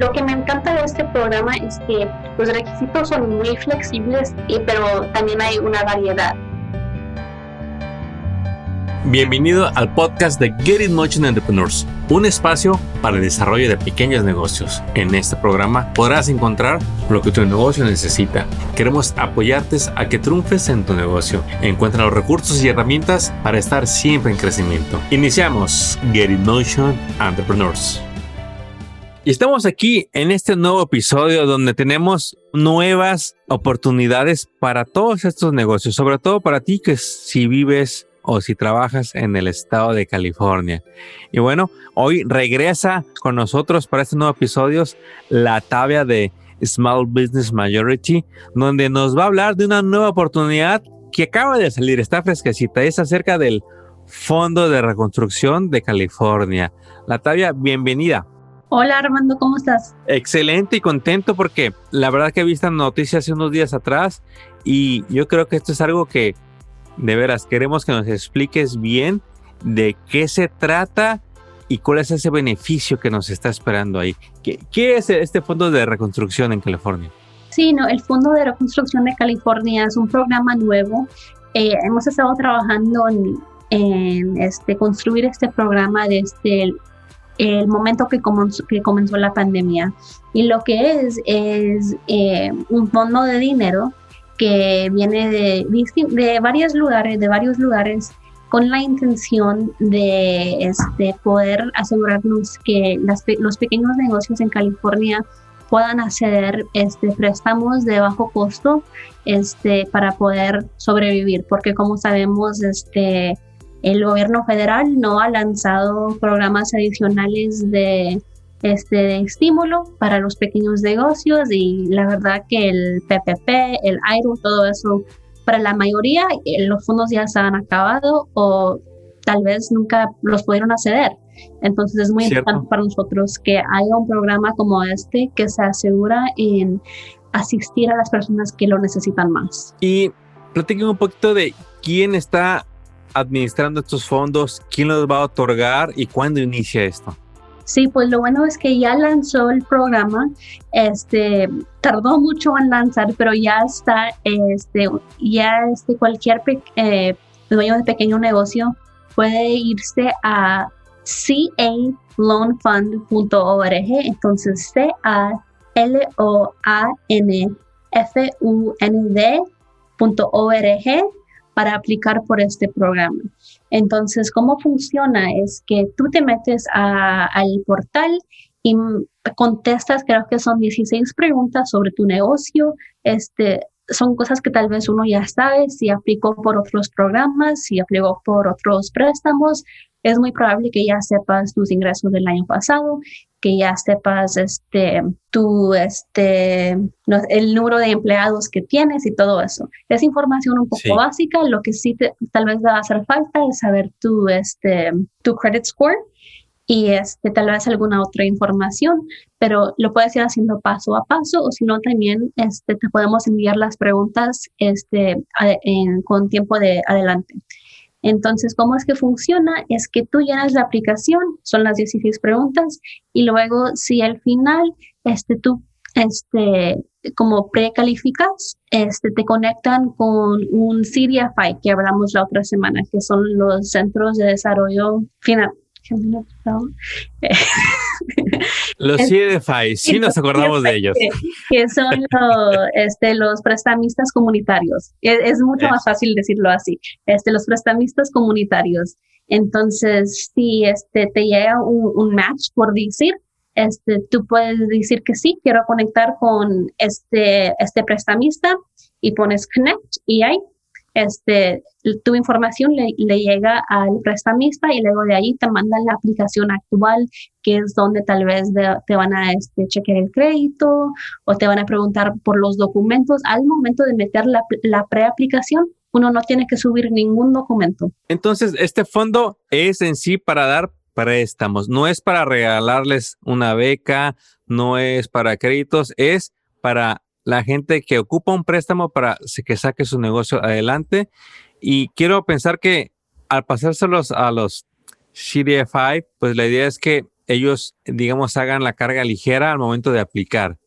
Lo que me encanta de este programa es que los requisitos son muy flexibles, pero también hay una variedad. Bienvenido al podcast de Get It Motion Entrepreneurs, un espacio para el desarrollo de pequeños negocios. En este programa podrás encontrar lo que tu negocio necesita. Queremos apoyarte a que triunfes en tu negocio. Encuentra los recursos y herramientas para estar siempre en crecimiento. Iniciamos Get It Motion Entrepreneurs. Y estamos aquí en este nuevo episodio donde tenemos nuevas oportunidades para todos estos negocios, sobre todo para ti que si vives o si trabajas en el estado de California. Y bueno, hoy regresa con nosotros para este nuevo episodio la tabla de Small Business Majority, donde nos va a hablar de una nueva oportunidad que acaba de salir, está fresquecita, es acerca del Fondo de Reconstrucción de California. La Latavia, bienvenida. Hola Armando, ¿cómo estás? Excelente y contento porque la verdad que he visto noticias hace unos días atrás y yo creo que esto es algo que de veras, queremos que nos expliques bien de qué se trata y cuál es ese beneficio que nos está esperando ahí. ¿Qué, es este Fondo de Reconstrucción en California? Sí, no, el Fondo de Reconstrucción de California es un programa nuevo. Eh, hemos estado trabajando en, este, construir este programa desde el, momento que comenzó, que comenzó la pandemia. Y lo que es es eh, un fondo de dinero que viene de, de varios lugares, de varios lugares, con la intención de este, poder asegurarnos que los pequeños negocios en California puedan hacer este, préstamos de bajo costo este, para poder sobrevivir, porque como sabemos, este, el gobierno federal no ha lanzado programas adicionales de este, de estímulo para los pequeños negocios y la verdad que el PPP, el AIRO, todo eso, para la mayoría eh, los fondos ya se han acabado o tal vez nunca los pudieron acceder. Entonces es muy importante para nosotros que haya un programa como este que se asegura en asistir a las personas que lo necesitan más. Y platiquen un poquito de quién está administrando estos fondos, quién los va a otorgar y cuándo inicia esto. Sí, pues lo bueno es que ya lanzó el programa, este, tardó mucho en lanzar, pero ya está, este, ya este, cualquier eh, dueño de pequeño negocio puede irse a caloanfund.org, entonces C A L O A N F U N D.org para aplicar por este programa. Entonces, ¿cómo funciona? Es que tú te metes al portal y contestas, creo que son 16 preguntas sobre tu negocio. Este, son cosas que tal vez uno ya sabe, si aplicó por otros programas, si aplicó por otros préstamos, es muy probable que ya sepas tus ingresos del año pasado, que ya sepas este, tu, este, el número de empleados que tienes y todo eso. Es información un poco básica, lo que sí tal vez va a hacer falta es saber tu, este, tu credit score y este, tal vez alguna otra información, pero lo puedes ir haciendo paso a paso o si no también este, te podemos enviar las preguntas este, con tiempo de adelante. Entonces, ¿cómo es que funciona? Es que tú llenas la aplicación, son las 16 preguntas, y luego si al final este, tú este, como precalificas, este, te conectan con un CDFI que hablamos la otra semana, que son los Centros de Desarrollo Final, los CDFI, sí nos acordamos de ellos. Que, son este, los prestamistas comunitarios. Es, mucho más fácil decirlo así. Este, los prestamistas comunitarios. Entonces, si este, te llega un, un match, por decir, este, tú puedes decir que sí, quiero conectar con este, este prestamista y pones connect y ahí este, tu información le, llega al prestamista y luego de ahí te mandan la aplicación actual, que es donde tal vez te van a este, chequear el crédito o te van a preguntar por los documentos. Al momento de meter la, la preaplicación, uno no tiene que subir ningún documento. Entonces, este fondo es en sí para dar préstamos, no es para regalarles una beca, no es para créditos, es para la gente que ocupa un préstamo para que saque su negocio adelante. Y quiero pensar que al pasárselos a los CDFI, pues la idea es que ellos, digamos, hagan la carga ligera al momento de aplicar.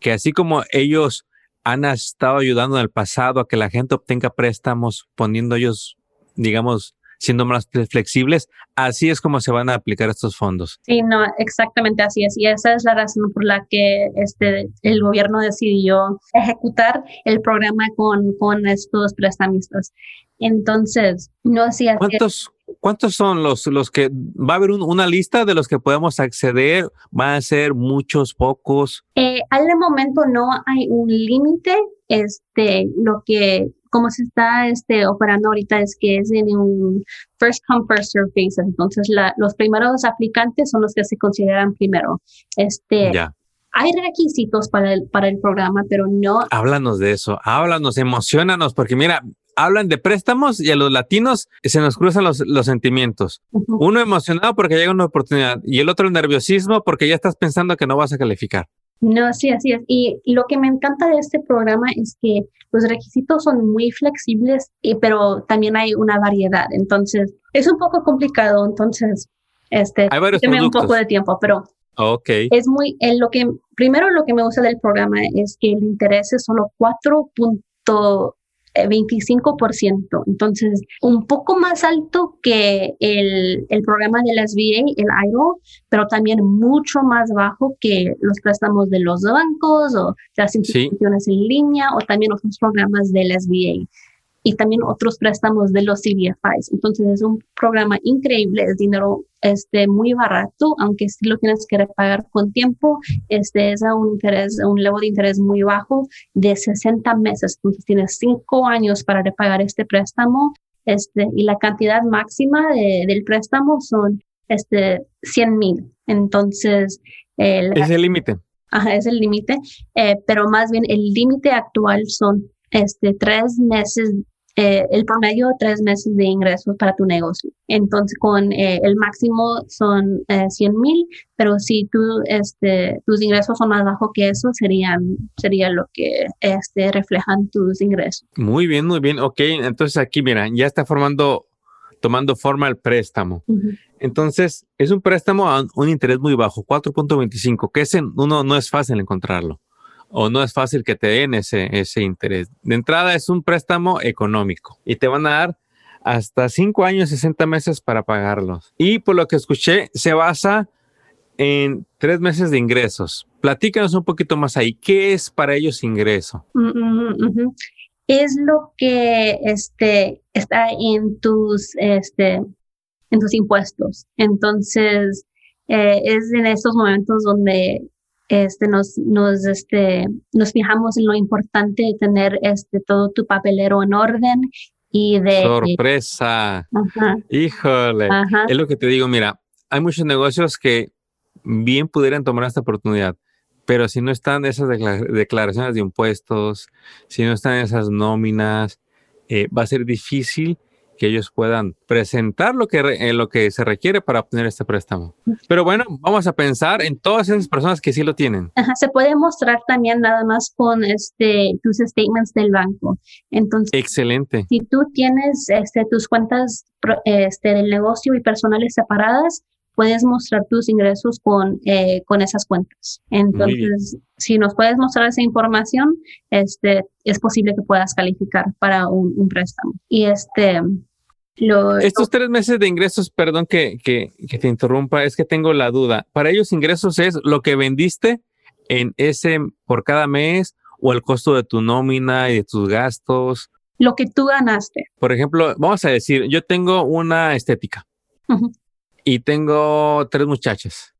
Que así como ellos han estado ayudando en el pasado a que la gente obtenga préstamos, poniendo ellos, digamos, siendo más flexibles, así es como se van a aplicar estos fondos. Sí, no, exactamente así es. Y esa es la razón por la que este, el gobierno decidió ejecutar el programa con, con estos prestamistas. Entonces, no sé. ¿Cuántos, ¿Cuántos son los, los que va a haber una lista de los que podemos acceder? ¿Van a ser muchos, pocos? Eh, al momento no hay un límite. Este, lo que como se está este, operando ahorita es que es en un first come, first serve basis. Entonces, los primeros aplicantes son los que se consideran primero. Este, Hay requisitos para el, para el programa, pero no. Háblanos de eso, háblanos, emocionanos, porque mira, hablan de préstamos y a los latinos se nos cruzan los, los sentimientos. Uno emocionado porque llega una oportunidad y el otro nerviosismo porque ya estás pensando que no vas a calificar. No, sí, así es. Y lo que me encanta de este programa es que los requisitos son muy flexibles, pero también hay una variedad. Entonces, es un poco complicado. Entonces, este, tiene un poco de tiempo, pero okay. es muy, en lo que, primero lo que me gusta del programa es que el interés es solo 4.5 25%. Entonces, un poco más alto que el, el programa de las VA, el IRO, pero también mucho más bajo que los préstamos de los bancos o las instituciones en línea o también otros programas de las VA y también otros préstamos de los CBFIs. Entonces es un programa increíble, es dinero este, muy barato, aunque si lo tienes que pagar con tiempo, este es a un interés, un level de interés muy bajo de 60 meses. Entonces tienes cinco años para repagar este préstamo este, y la cantidad máxima del préstamo son este, 100 mil. Entonces... es el límite. Ajá, es el límite, eh, pero más bien el límite actual son este, tres meses eh, el promedio tres meses de ingresos para tu negocio. Entonces, con eh, el máximo son 100 eh, mil, pero si tú, este, tus ingresos son más bajos que eso, serían, sería lo que este, reflejan tus ingresos. Muy bien, muy bien. Ok, entonces aquí, mira, ya está formando, tomando forma el préstamo. Entonces, es un préstamo a un interés muy bajo, 4.25, que ese uno no es fácil encontrarlo o no es fácil que te den ese, ese interés. De entrada es un préstamo económico y te van a dar hasta 5 años, 60 meses para pagarlos. Y por lo que escuché, se basa en tres meses de ingresos. Platícanos un poquito más ahí. ¿Qué es para ellos ingreso? Mm, mm, mm, es lo que este, está en tus, este, en tus impuestos. Entonces, eh, es en estos momentos donde este, nos, nos, este, nos fijamos en lo importante de tener este, todo tu papelero en orden y de... Sorpresa. Híjole. Es lo que te digo, mira, hay muchos negocios que bien pudieran tomar esta oportunidad, pero si no están esas declaraciones de impuestos, si no están esas nóminas, eh, va a ser difícil que ellos puedan presentar lo que, en eh, lo que se requiere para obtener este préstamo. Pero bueno, vamos a pensar en todas esas personas que sí lo tienen. se puede mostrar también nada más con este, tus statements del banco. Entonces, excelente. Si tú tienes este, tus cuentas este, del negocio y personales separadas, puedes mostrar tus ingresos con, eh, con esas cuentas. Entonces, si nos puedes mostrar esa información, este, es posible que puedas calificar para un, préstamo. Y este, lo, Estos tres meses de ingresos, perdón que, que, que, te interrumpa, es que tengo la duda. Para ellos ingresos es lo que vendiste en ese por cada mes o el costo de tu nómina y de tus gastos. Lo que tú ganaste. Por ejemplo, vamos a decir, yo tengo una estética y tengo tres muchachas.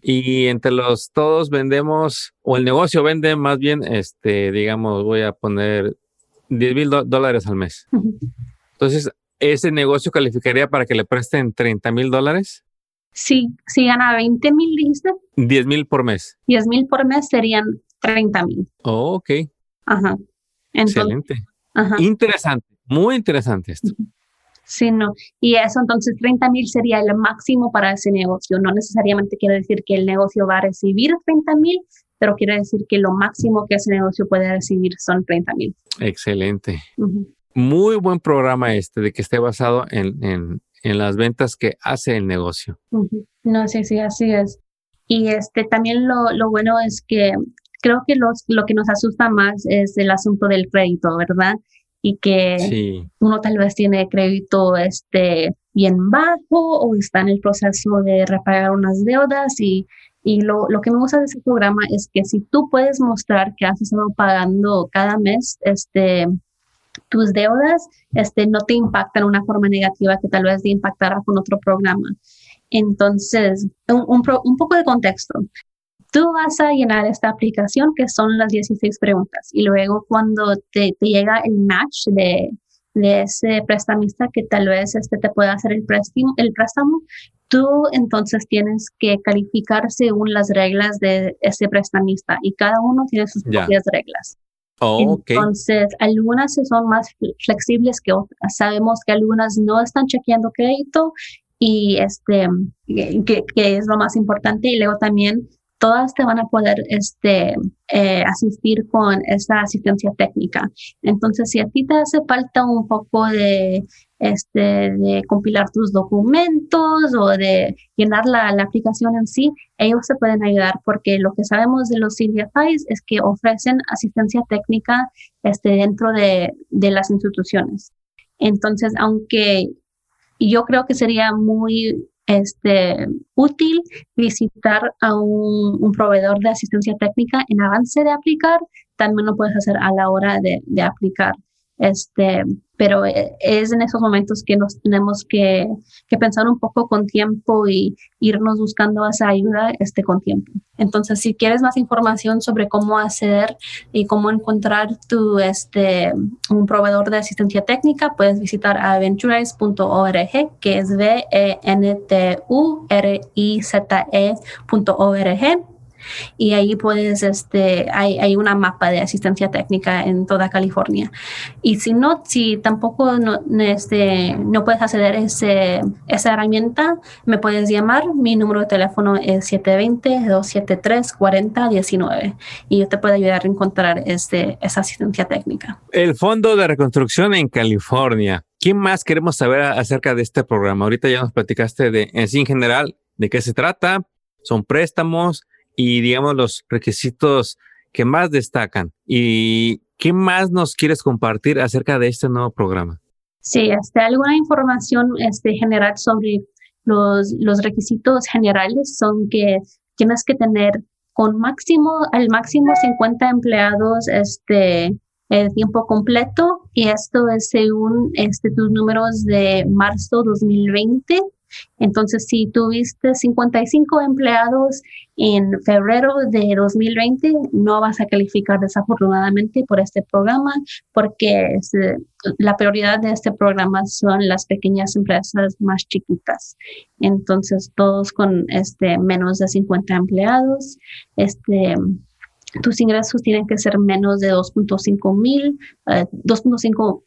Y entre los todos vendemos, o el negocio vende más bien, este, digamos, voy a poner 10 mil dólares al mes. Entonces, ¿ese negocio calificaría para que le presten 30 mil dólares? Sí, si gana 20 mil, dijiste. 10 mil por mes. 10 mil por mes serían 30 mil. Oh, ok. Ajá. Excelente. Ajá. Interesante, muy interesante esto. Sí, no. Y eso entonces 30 mil sería el máximo para ese negocio. No necesariamente quiere decir que el negocio va a recibir 30 mil, pero quiere decir que lo máximo que ese negocio puede recibir son 30 mil. Excelente. Muy buen programa este de que esté basado en, en las ventas que hace el negocio. No, sí, sí, así es. Y este también lo, lo bueno es que creo que los, lo que nos asusta más es el asunto del crédito, ¿verdad? Y que uno tal vez tiene crédito este, bien bajo o está en el proceso de repagar unas deudas y, y lo, lo, que me gusta de ese programa es que si tú puedes mostrar que has estado pagando cada mes este, tus deudas, este, no te impactan de una forma negativa que tal vez te impactara con otro programa. Entonces, un, un, un poco de contexto tú vas a llenar esta aplicación que son las 16 preguntas y luego cuando te, te llega el match de, de, ese prestamista que tal vez este te pueda hacer el préstamo, el préstamo, tú entonces tienes que calificar según las reglas de ese prestamista y cada uno tiene sus propias reglas. Oh, entonces, algunas son más flexibles que otras. Sabemos que algunas no están chequeando crédito y este, que, que es lo más importante. Y luego también todas te van a poder este, eh, asistir con esa asistencia técnica. Entonces, si a ti te hace falta un poco de, este, de compilar tus documentos o de llenar la, aplicación en sí, ellos se pueden ayudar porque lo que sabemos de los CDFIs es que ofrecen asistencia técnica este, dentro de, de las instituciones. Entonces, aunque yo creo que sería muy este, útil visitar a un, proveedor de asistencia técnica en avance de aplicar, también lo puedes hacer a la hora de, aplicar. Este, pero eh, es en esos momentos que nos tenemos que, pensar un poco con tiempo y irnos buscando esa ayuda este, con tiempo. Entonces, si quieres más información sobre cómo hacer y cómo encontrar tu, este, un proveedor de asistencia técnica, puedes visitar aventurize.org, que es v e n t u r i z eorg y ahí puedes, este, hay, hay una mapa de asistencia técnica en toda California. Y si no, si tampoco no, este, no puedes acceder a ese, esa herramienta, me puedes llamar. Mi número de teléfono es 720-273-4019 y yo te puedo ayudar a encontrar este, esa asistencia técnica. El Fondo de Reconstrucción en California. ¿Qué más queremos saber acerca de este programa? Ahorita ya nos platicaste de en sí en general de qué se trata. Son préstamos, y digamos los requisitos que más destacan. ¿Y qué más nos quieres compartir acerca de este nuevo programa? Sí, este, alguna información este, general sobre los, los requisitos generales son que tienes que tener con máximo, al máximo 50 empleados este, el tiempo completo y esto es según este, tus números de marzo 2020 entonces, si tuviste 55 empleados en febrero de 2020, no vas a calificar desafortunadamente por este programa porque la prioridad de este programa son las pequeñas empresas más chiquitas. Entonces, todos con este menos de 50 empleados, este tus ingresos tienen que ser menos de 2.5 mil, 2.5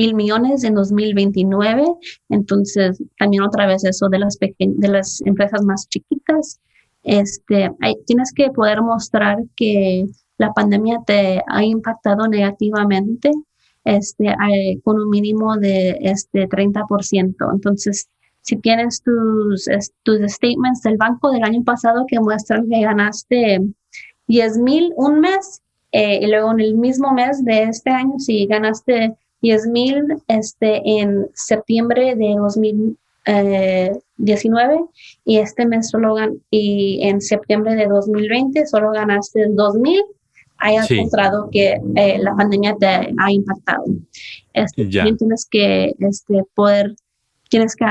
mil millones en 2029. Entonces, también otra vez eso de las, de las empresas más chiquitas. Este, tienes que poder mostrar que la pandemia te ha impactado negativamente este, con un mínimo de este 30%. Entonces, si tienes tus, tus statements del banco del año pasado que muestran que ganaste 10 mil un mes eh, y luego en el mismo mes de este año, si ganaste 10 mil este, en septiembre de 2019 eh, y este mes solo y en septiembre de 2020 solo ganaste 2 mil, hay encontrado que eh, la pandemia te ha impactado. Este, también tienes que este, poder, tienes que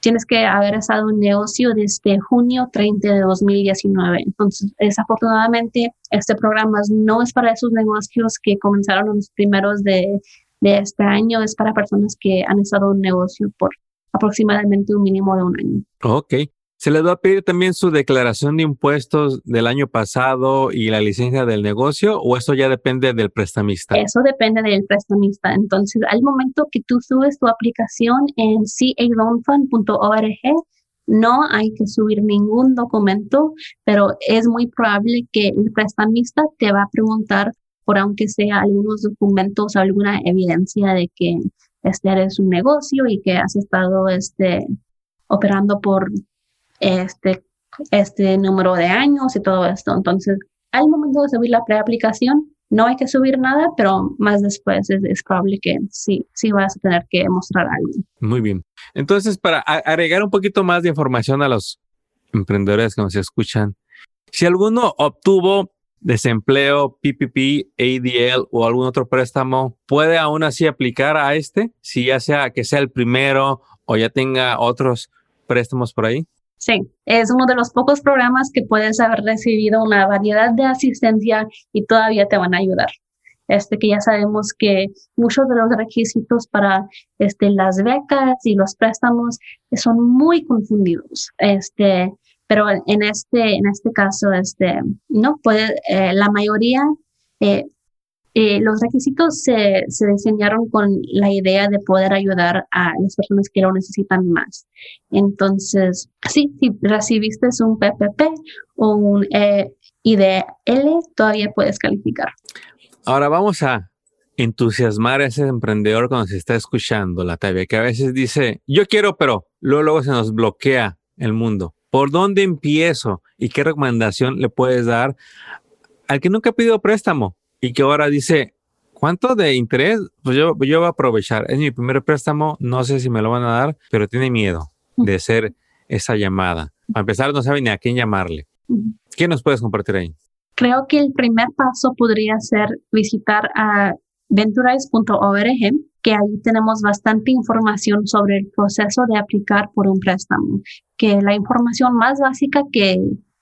tienes que haber estado en negocio desde junio 30 de 2019. Entonces, desafortunadamente, este programa no es para esos negocios que comenzaron los primeros de de este año es para personas que han estado en un negocio por aproximadamente un mínimo de un año. Ok. ¿Se les va a pedir también su declaración de impuestos del año pasado y la licencia del negocio o eso ya depende del prestamista? Eso depende del prestamista. Entonces, al momento que tú subes tu aplicación en caloanfund.org, no hay que subir ningún documento, pero es muy probable que el prestamista te va a preguntar por aunque sea algunos documentos alguna evidencia de que este, eres un negocio y que has estado este, operando por este, este número de años y todo esto. Entonces, al momento de subir la preaplicación, no hay que subir nada, pero más después es, probable que sí, sí vas a tener que mostrar algo. Muy bien. Entonces, para agregar un poquito más de información a los emprendedores que nos escuchan, si alguno obtuvo desempleo, PPP, ADL o algún otro préstamo, ¿puede aún así aplicar a este? Si ya sea que sea el primero o ya tenga otros préstamos por ahí. Sí, es uno de los pocos programas que puedes haber recibido una variedad de asistencia y todavía te van a ayudar. Este que ya sabemos que muchos de los requisitos para este las becas y los préstamos son muy confundidos. Este, pero en este en este caso este no puede eh, la mayoría eh, eh, los requisitos se, se, diseñaron con la idea de poder ayudar a las personas que lo necesitan más. Entonces, sí, si recibiste un PPP o un eh, IDL, todavía puedes calificar. Ahora vamos a entusiasmar a ese emprendedor cuando se está escuchando, la Latavia, que a veces dice, yo quiero, pero luego, luego se nos bloquea el mundo. ¿Por dónde empiezo? ¿Y qué recomendación le puedes dar al que nunca ha pedido préstamo? y que ahora dice, ¿cuánto de interés? Pues yo, yo voy a aprovechar. Es mi primer préstamo, no sé si me lo van a dar, pero tiene miedo de hacer esa llamada. A empezar, no sabe ni a quién llamarle. ¿Qué nos puedes compartir ahí? Creo que el primer paso podría ser visitar a venturize.org, que ahí tenemos bastante información sobre el proceso de aplicar por un préstamo, que la información más básica que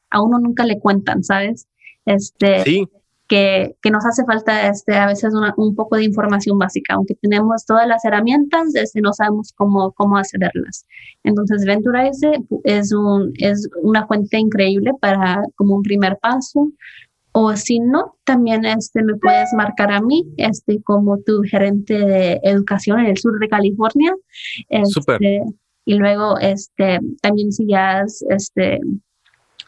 a uno nunca le cuentan, ¿sabes? Este, sí, que, que, nos hace falta este, a veces un poco de información básica, aunque tenemos todas las herramientas, este, no sabemos cómo, cómo accederlas. Entonces, Venturize es, un, es una fuente increíble para como un primer paso. O si no, también este, me puedes marcar a mí este, como tu gerente de educación en el sur de California. Este, y luego, este, también si ya has, este,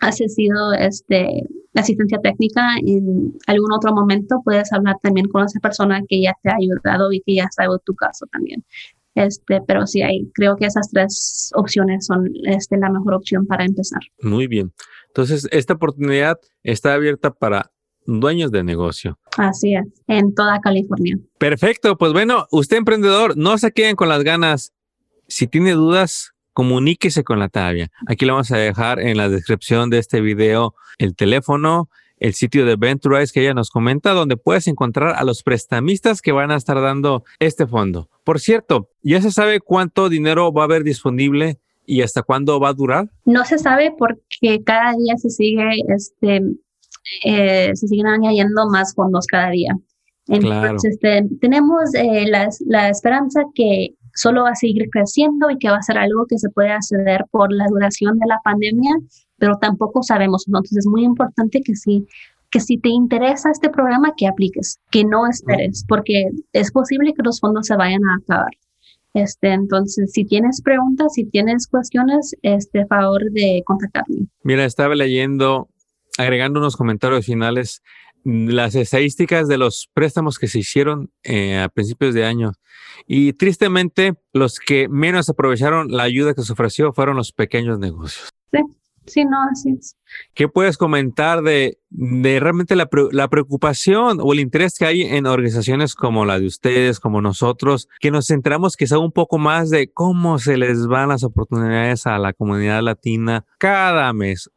has sido este, asistencia técnica en algún otro momento, puedes hablar también con esa persona que ya te ha ayudado y que ya sabe tu caso también. Este, pero sí, hay, creo que esas tres opciones son este, la mejor opción para empezar. Muy bien. Entonces, esta oportunidad está abierta para dueños de negocio. Así es, en toda California. Perfecto, pues bueno, usted emprendedor, no se queden con las ganas. Si tiene dudas, comuníquese con la Tavia. Aquí le vamos a dejar en la descripción de este video el teléfono, el sitio de Venturize que ella nos comenta, donde puedes encontrar a los prestamistas que van a estar dando este fondo. Por cierto, ¿ya se sabe cuánto dinero va a haber disponible y hasta cuándo va a durar? No se sabe porque cada día se sigue, este, eh, se siguen añadiendo más fondos cada día. Entonces, este, tenemos eh, la, la esperanza que solo va a seguir creciendo y que va a ser algo que se puede acceder por la duración de la pandemia, pero tampoco sabemos. Entonces es muy importante que si, que si te interesa este programa, que apliques, que no esperes, porque es posible que los fondos se vayan a acabar. Este, entonces, si tienes preguntas, si tienes cuestiones, este favor de contactarme. Mira, estaba leyendo, agregando unos comentarios finales las estadísticas de los préstamos que se hicieron eh, a principios de año. Y tristemente, los que menos aprovecharon la ayuda que se ofreció fueron los pequeños negocios. Sí, sí, no, así es. ¿Qué puedes comentar de, de realmente la, la, preocupación o el interés que hay en organizaciones como la de ustedes, como nosotros, que nos centramos quizá un poco más de cómo se les van las oportunidades a la comunidad latina cada mes?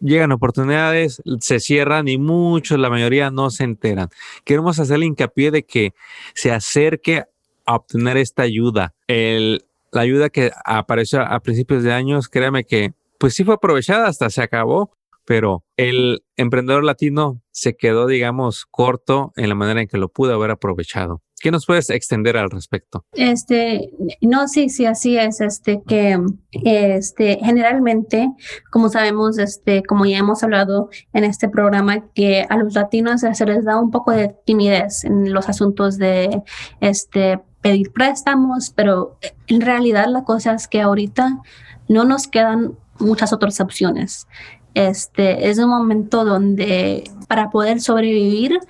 llegan oportunidades, se cierran y muchos, la mayoría no se enteran. Queremos hacerle hincapié de que se acerque a obtener esta ayuda. El, la ayuda que apareció a principios de años, créame que pues sí fue aprovechada, hasta se acabó, pero el emprendedor latino se quedó, digamos, corto en la manera en que lo pudo haber aprovechado. ¿Qué nos puedes extender al respecto? Este, no, sí, sí, así es. Este, que, este, generalmente, como sabemos, este, como ya hemos hablado en este programa, que a los latinos se les da un poco de timidez en los asuntos de, este, pedir préstamos, pero en realidad la cosa es que ahorita no nos quedan muchas otras opciones. Este, es un momento donde para poder sobrevivir,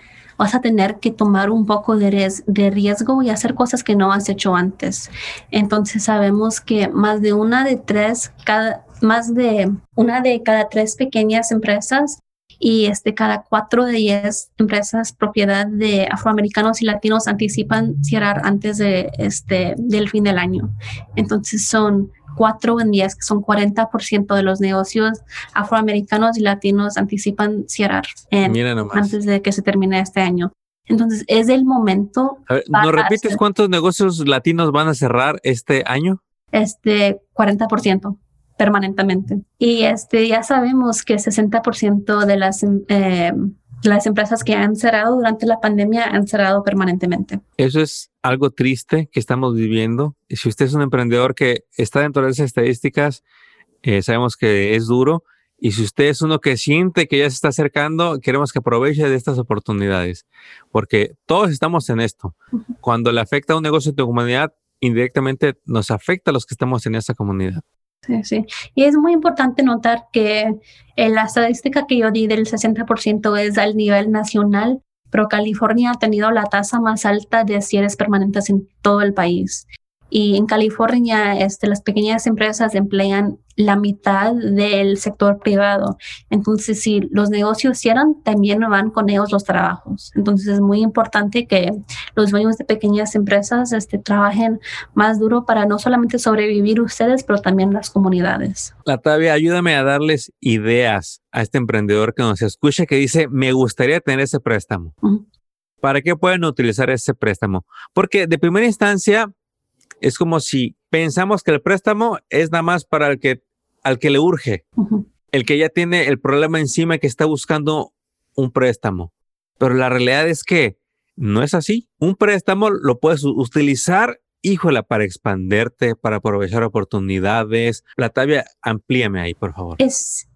vas a tener que tomar un poco de, de riesgo y hacer cosas que no has hecho antes. Entonces sabemos que más de una de tres, cada, más de una de cada tres pequeñas empresas y este, cada cuatro de diez empresas propiedad de afroamericanos y latinos anticipan cerrar antes de, este, del fin del año. Entonces son cuatro en diez, que son 40% de los negocios afroamericanos y latinos anticipan cerrar antes de que se termine este año. Entonces es el momento. ¿Nos repites cuántos negocios latinos van a cerrar este año? Este 40% permanentemente. Y este, ya sabemos que 60% de las, eh, las empresas que han cerrado durante la pandemia han cerrado permanentemente. Eso es algo triste que estamos viviendo. Si usted es un emprendedor que está dentro de esas estadísticas, eh, sabemos que es duro. Y si usted es uno que siente que ya se está acercando, queremos que aproveche de estas oportunidades, porque todos estamos en esto. Cuando le afecta a un negocio en tu comunidad, indirectamente nos afecta a los que estamos en esa comunidad. Sí, sí. Y es muy importante notar que eh, la estadística que yo di del 60% es al nivel nacional, pero California ha tenido la tasa más alta de cierres permanentes en todo el país. Y en California, este, las pequeñas empresas emplean la mitad del sector privado. Entonces, si los negocios cierran, también van con ellos los trabajos. Entonces, es muy importante que los dueños de pequeñas empresas este, trabajen más duro para no solamente sobrevivir ustedes, pero también las comunidades. Latavia, ayúdame a darles ideas a este emprendedor que nos escucha que dice, me gustaría tener ese préstamo. ¿Para qué pueden utilizar ese préstamo? Porque de primera instancia, es como si pensamos que el préstamo es nada más para el que, al que le urge, el que ya tiene el problema encima y que está buscando un préstamo. Pero la realidad es que no es así. Un préstamo lo puedes utilizar, híjola, para expanderte, para aprovechar oportunidades. Latavia, amplíame ahí, por favor. Es,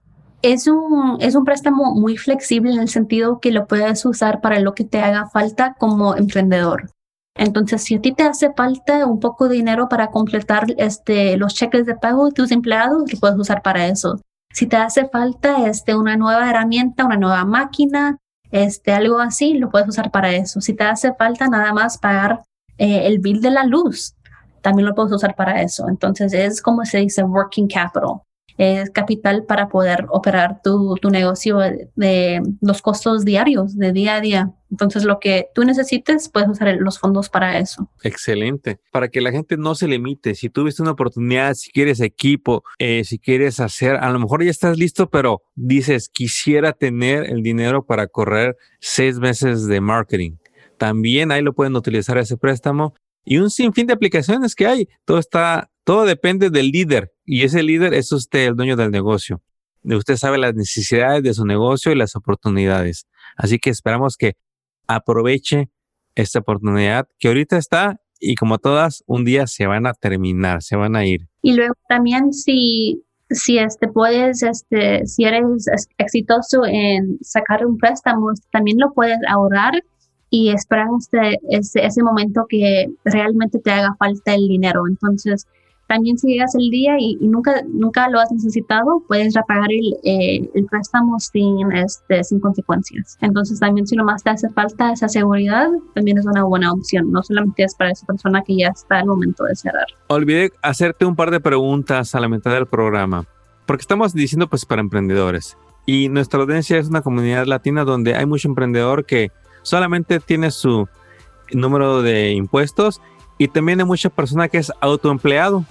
es un, es un préstamo muy flexible en el sentido que lo puedes usar para lo que te haga falta como emprendedor. Entonces, si a ti te hace falta un poco de dinero para completar este, los cheques de pago de tus empleados, lo puedes usar para eso. Si te hace falta este, una nueva herramienta, una nueva máquina, este, algo así, lo puedes usar para eso. Si te hace falta nada más pagar eh, el bill de la luz, también lo puedes usar para eso. Entonces, es como se dice working capital es capital para poder operar tu, tu, negocio de los costos diarios, de día a día. Entonces, lo que tú necesites, puedes usar los fondos para eso. Excelente. Para que la gente no se limite. Si tuviste una oportunidad, si quieres equipo, eh, si quieres hacer, a lo mejor ya estás listo, pero dices, quisiera tener el dinero para correr seis meses de marketing. También ahí lo pueden utilizar ese préstamo y un sinfín de aplicaciones que hay. Todo está, todo depende del líder y ese líder es usted, el dueño del negocio. Usted sabe las necesidades de su negocio y las oportunidades. Así que esperamos que aproveche esta oportunidad que ahorita está y como todas, un día se van a terminar, se van a ir. Y luego también si, si este puedes, este, si eres exitoso en sacar un préstamo, también lo puedes ahorrar y esperar este, ese, ese momento que realmente te haga falta el dinero. Entonces, también si llegas el día y, nunca, nunca lo has necesitado, puedes repagar el, eh, el préstamo sin, este, sin consecuencias. Entonces también si nomás te hace falta esa seguridad, también es una buena opción. No solamente es para esa persona que ya está al momento de cerrar. Olvidé hacerte un par de preguntas a la mitad del programa, porque estamos diciendo pues para emprendedores. Y nuestra audiencia es una comunidad latina donde hay mucho emprendedor que solamente tiene su número de impuestos y también hay mucha persona que es autoempleado.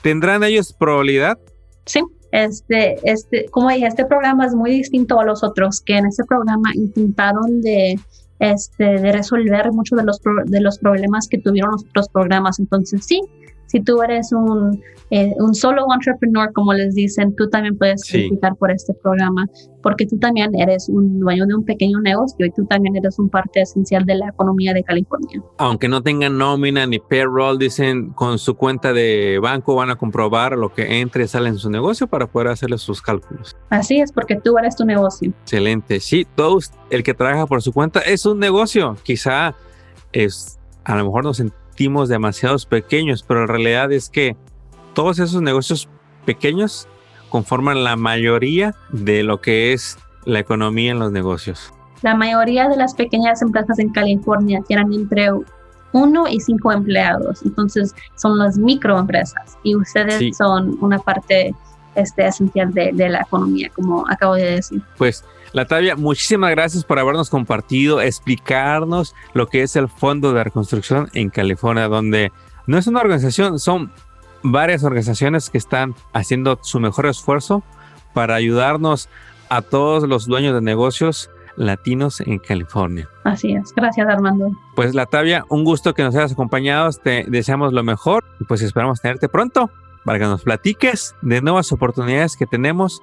¿Tendrán ellos probabilidad? Sí, este, este, como dije, este programa es muy distinto a los otros, que en este programa intentaron de, este, de resolver muchos de los, de los problemas que tuvieron los otros programas. Entonces, sí, si tú eres un, eh, un solo entrepreneur, como les dicen, tú también puedes calificar por este programa, porque tú también eres un dueño de un pequeño negocio y tú también eres un parte esencial de la economía de California. Aunque no tengan nómina ni payroll, dicen con su cuenta de banco van a comprobar lo que entre y sale en su negocio para poder hacerle sus cálculos. Así es, porque tú eres tu negocio. Excelente. Sí, todos, el que trabaja por su cuenta es un negocio. Quizá es, a lo mejor nos sentimos demasiados pequeños, pero la realidad es que todos esos negocios pequeños conforman la mayoría de lo que es la economía en los negocios. La mayoría de las pequeñas empresas en California tienen entre uno y cinco empleados, entonces son las microempresas y ustedes son una parte este, esencial de, de, la economía, como acabo de decir. Pues, Latavia, muchísimas gracias por habernos compartido, explicarnos lo que es el Fondo de Reconstrucción en California, donde no es una organización, son varias organizaciones que están haciendo su mejor esfuerzo para ayudarnos a todos los dueños de negocios latinos en California. Así es, gracias Armando. Pues Latavia, un gusto que nos hayas acompañado, te deseamos lo mejor y pues esperamos tenerte pronto para que nos platiques de nuevas oportunidades que tenemos